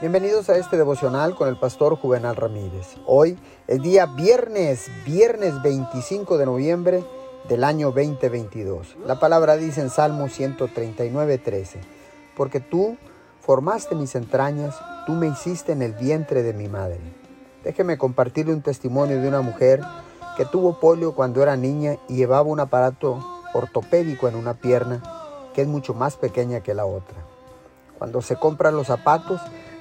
Bienvenidos a este devocional con el pastor Juvenal Ramírez. Hoy es día viernes, viernes 25 de noviembre del año 2022. La palabra dice en Salmo 139, 13, porque tú formaste mis entrañas, tú me hiciste en el vientre de mi madre. Déjeme compartirle un testimonio de una mujer que tuvo polio cuando era niña y llevaba un aparato ortopédico en una pierna que es mucho más pequeña que la otra. Cuando se compran los zapatos,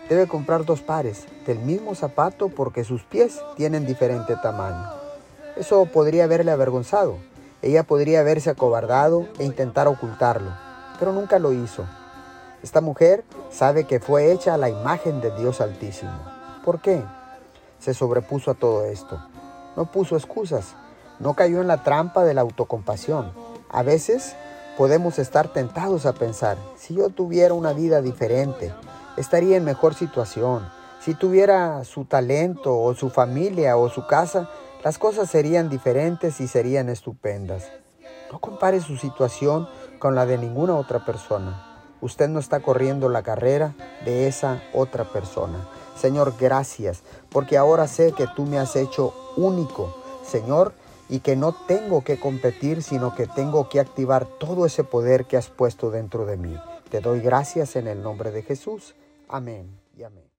debe comprar dos pares del mismo zapato porque sus pies tienen diferente tamaño. Eso podría haberle avergonzado. Ella podría haberse acobardado e intentar ocultarlo, pero nunca lo hizo. Esta mujer sabe que fue hecha a la imagen de Dios Altísimo. ¿Por qué? Se sobrepuso a todo esto. No puso excusas. No cayó en la trampa de la autocompasión. A veces podemos estar tentados a pensar, si yo tuviera una vida diferente, estaría en mejor situación. Si tuviera su talento o su familia o su casa, las cosas serían diferentes y serían estupendas. No compare su situación con la de ninguna otra persona. Usted no está corriendo la carrera de esa otra persona. Señor, gracias, porque ahora sé que tú me has hecho único. Señor, y que no tengo que competir, sino que tengo que activar todo ese poder que has puesto dentro de mí. Te doy gracias en el nombre de Jesús. Amén y amén.